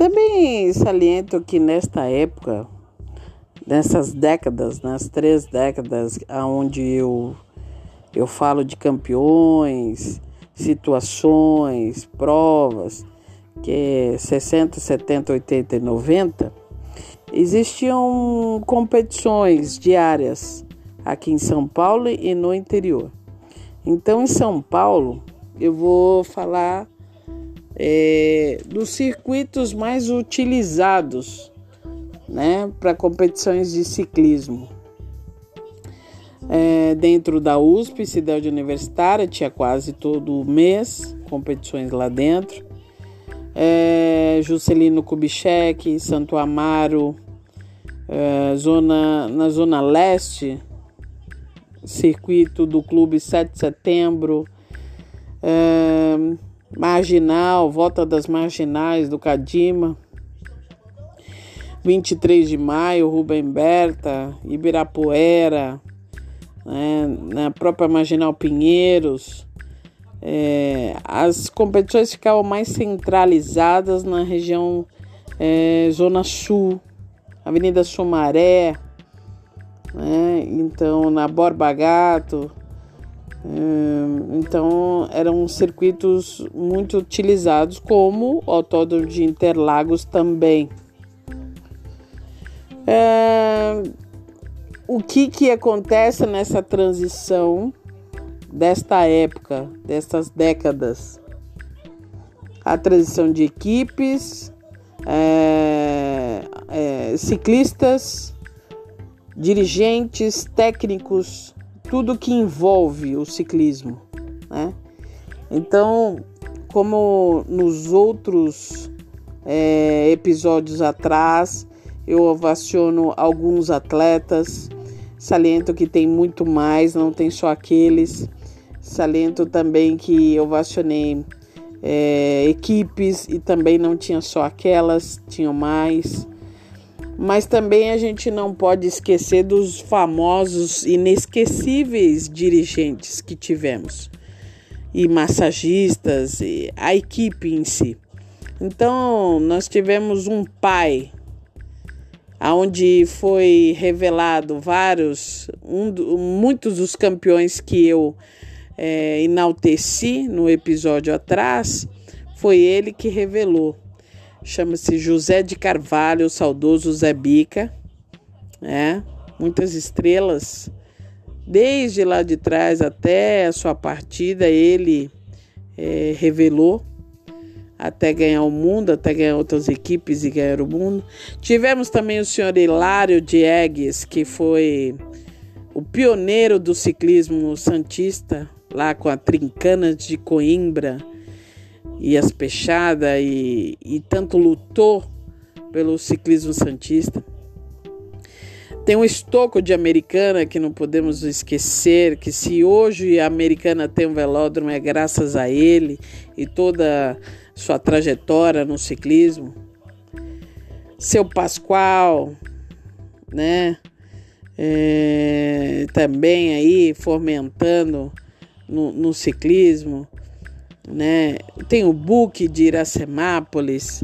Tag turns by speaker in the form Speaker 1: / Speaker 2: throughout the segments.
Speaker 1: também saliento que nesta época, nessas décadas, nas três décadas onde eu, eu falo de campeões, situações, provas, que é 60, 70, 80 e 90, existiam competições diárias aqui em São Paulo e no interior. Então, em São Paulo, eu vou falar é, dos circuitos mais utilizados né, para competições de ciclismo. É, dentro da USP, cidade universitária, tinha quase todo mês competições lá dentro. É, Juscelino Kubitschek, Santo Amaro, é, zona, na zona leste, circuito do Clube 7 de Setembro, é, Marginal, Volta das Marginais do Cadima, 23 de maio, Rubem Berta, Ibirapuera, né, na própria Marginal Pinheiros. É, as competições ficavam mais centralizadas na região é, Zona Sul, Avenida Sumaré, né? então na Borba Gato. Então eram circuitos muito utilizados, como o Autódromo de Interlagos também. É, o que, que acontece nessa transição desta época, destas décadas? A transição de equipes, é, é, ciclistas, dirigentes, técnicos, tudo que envolve o ciclismo, né? Então, como nos outros é, episódios atrás, eu ovaciono alguns atletas, saliento que tem muito mais, não tem só aqueles. Saliento também que ovacionei é, equipes e também não tinha só aquelas, tinham mais. Mas também a gente não pode esquecer dos famosos, inesquecíveis dirigentes que tivemos e massagistas, e a equipe em si. Então, nós tivemos um pai onde foi revelado vários, um, muitos dos campeões que eu é, enalteci no episódio atrás, foi ele que revelou. Chama-se José de Carvalho, o saudoso Zé Bica, né? Muitas estrelas. Desde lá de trás até a sua partida, ele é, revelou até ganhar o mundo, até ganhar outras equipes e ganhar o mundo. Tivemos também o senhor Hilário Diegues, que foi o pioneiro do ciclismo santista, lá com a Trincana de Coimbra e as Peixadas, e, e tanto lutou pelo ciclismo santista. Tem um estoco de Americana que não podemos esquecer, que se hoje a Americana tem um velódromo é graças a ele e toda sua trajetória no ciclismo. Seu Pascoal, né? É, também aí fomentando no, no ciclismo, né? Tem o Book de Iracemápolis,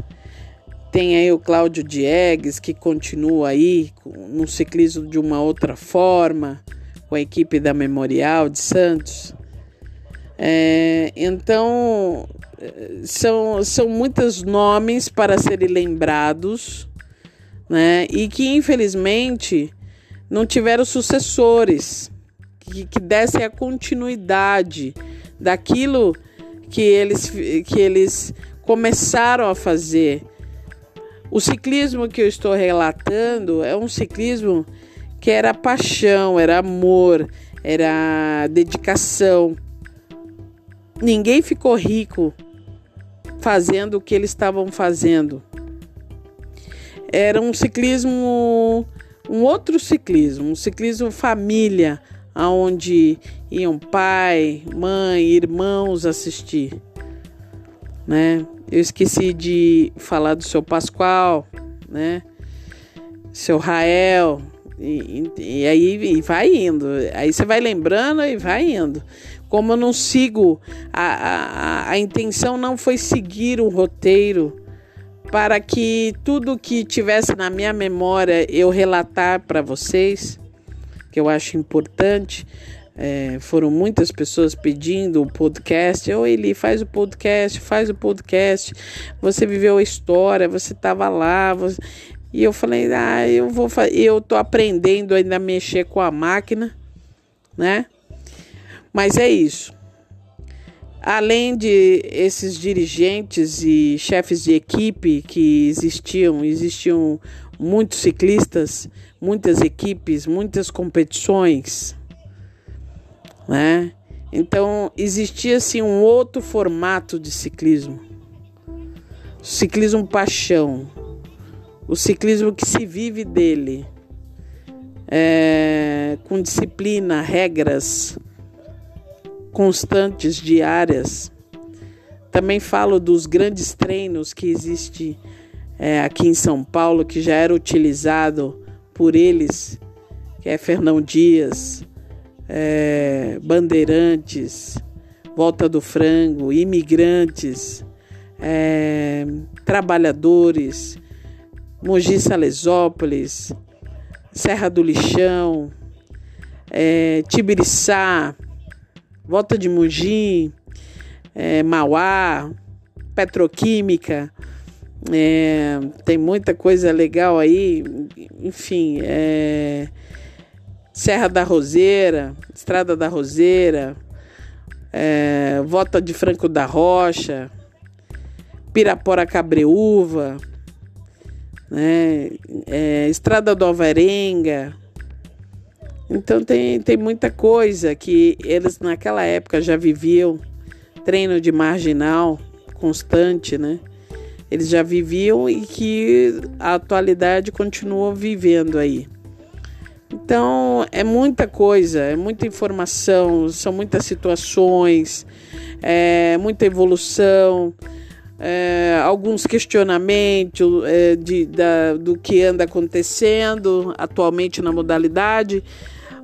Speaker 1: tem aí o Cláudio Diegues, que continua aí no ciclismo de uma outra forma, com a equipe da Memorial de Santos. É, então, são, são muitos nomes para serem lembrados, né? E que infelizmente não tiveram sucessores que, que dessem a continuidade daquilo que eles, que eles começaram a fazer. O ciclismo que eu estou relatando é um ciclismo que era paixão, era amor, era dedicação. Ninguém ficou rico fazendo o que eles estavam fazendo. Era um ciclismo, um outro ciclismo, um ciclismo família, aonde iam pai, mãe, irmãos assistir, né? Eu esqueci de falar do seu Pascoal, né? Seu Rael, e, e, aí e vai indo. Aí você vai lembrando e vai indo. Como eu não sigo, a, a, a intenção não foi seguir um roteiro para que tudo que tivesse na minha memória eu relatar para vocês, que eu acho importante. É, foram muitas pessoas pedindo o podcast. Oi, Eli, faz o podcast, faz o podcast. Você viveu a história, você estava lá. Você... E eu falei, ah, eu vou Eu tô aprendendo ainda a mexer com a máquina, né? Mas é isso. Além de esses dirigentes e chefes de equipe que existiam, existiam muitos ciclistas, muitas equipes, muitas competições, né? Então existia assim um outro formato de ciclismo, o ciclismo paixão, o ciclismo que se vive dele, é, com disciplina, regras constantes, diárias. Também falo dos grandes treinos que existe é, aqui em São Paulo, que já era utilizado por eles, que é Fernão Dias, é, bandeirantes, Volta do Frango, imigrantes, é, trabalhadores, Mogi Salesópolis, Serra do Lixão, é, Tibiriçá, Volta de Mogi, é, Mauá, Petroquímica, é, tem muita coisa legal aí, enfim, é, Serra da Roseira, Estrada da Roseira, é, Volta de Franco da Rocha, Pirapora Cabreúva, né, é, Estrada do Alvarenga. Então tem, tem muita coisa que eles naquela época já viviam, treino de marginal constante, né? Eles já viviam e que a atualidade continua vivendo aí. Então é muita coisa, é muita informação, são muitas situações, é muita evolução, é, alguns questionamentos é, de, da, do que anda acontecendo atualmente na modalidade,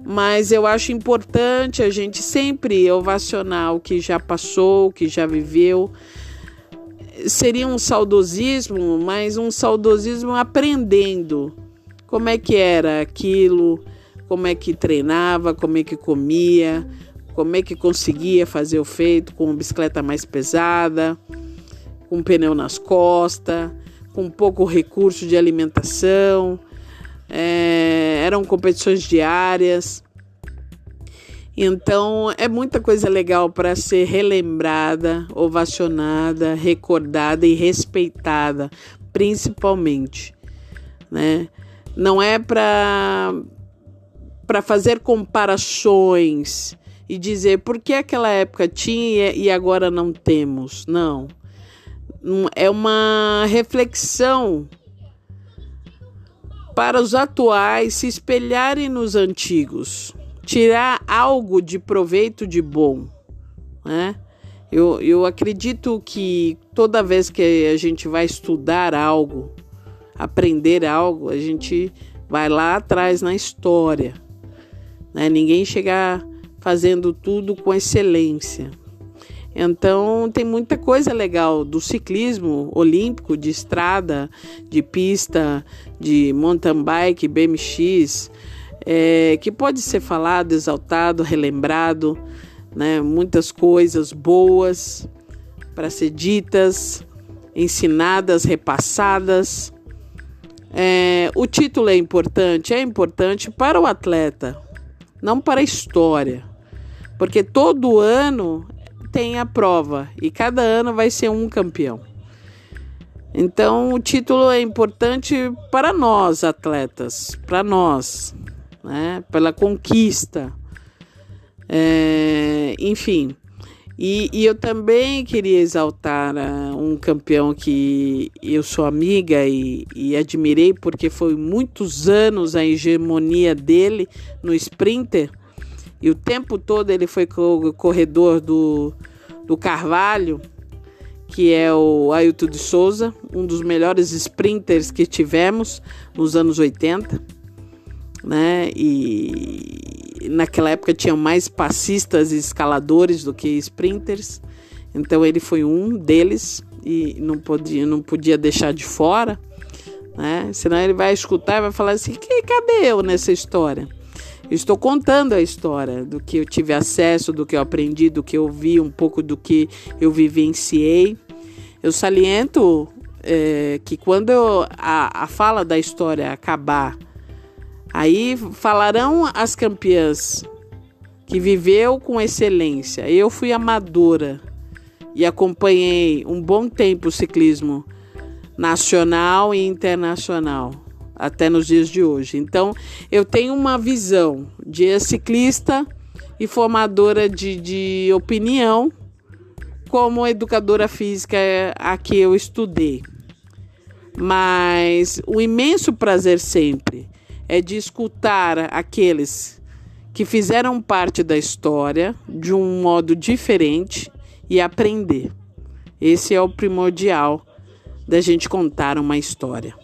Speaker 1: mas eu acho importante a gente sempre ovacionar o que já passou, o que já viveu. Seria um saudosismo, mas um saudosismo aprendendo como é que era aquilo, como é que treinava, como é que comia, como é que conseguia fazer o feito com bicicleta mais pesada, com pneu nas costas, com pouco recurso de alimentação. É, eram competições diárias. Então é muita coisa legal para ser relembrada, ovacionada, recordada e respeitada, principalmente, né? Não é para para fazer comparações e dizer por que aquela época tinha e agora não temos. Não. É uma reflexão para os atuais se espelharem nos antigos, tirar algo de proveito de bom, né? Eu, eu acredito que toda vez que a gente vai estudar algo, aprender algo, a gente vai lá atrás na história. Né? Ninguém chega fazendo tudo com excelência. Então tem muita coisa legal do ciclismo olímpico, de estrada, de pista, de mountain bike, BMX, é, que pode ser falado, exaltado, relembrado, né? muitas coisas boas para ser ditas, ensinadas, repassadas. É, o título é importante, é importante para o atleta, não para a história, porque todo ano tem a prova e cada ano vai ser um campeão. Então o título é importante para nós atletas, para nós, né? Pela conquista, é, enfim. E, e, eu também queria exaltar uh, um campeão que eu sou amiga e, e, admirei porque foi muitos anos a hegemonia dele no sprinter e o tempo todo ele foi corredor do, do Carvalho, que é o Ailton de Souza, um dos melhores sprinters que tivemos nos anos 80, né? E naquela época tinham mais passistas e escaladores do que sprinters. Então ele foi um deles, e não podia, não podia deixar de fora, né? Senão ele vai escutar e vai falar assim: que, cadê eu nessa história? Eu estou contando a história do que eu tive acesso, do que eu aprendi, do que eu vi, um pouco do que eu vivenciei. Eu saliento é, que quando eu, a, a fala da história acabar, aí falarão as campeãs que viveu com excelência. Eu fui amadora e acompanhei um bom tempo o ciclismo nacional e internacional até nos dias de hoje. Então, eu tenho uma visão de ciclista e formadora de, de opinião como educadora física a que eu estudei. Mas o imenso prazer sempre é de escutar aqueles que fizeram parte da história de um modo diferente e aprender. Esse é o primordial da gente contar uma história.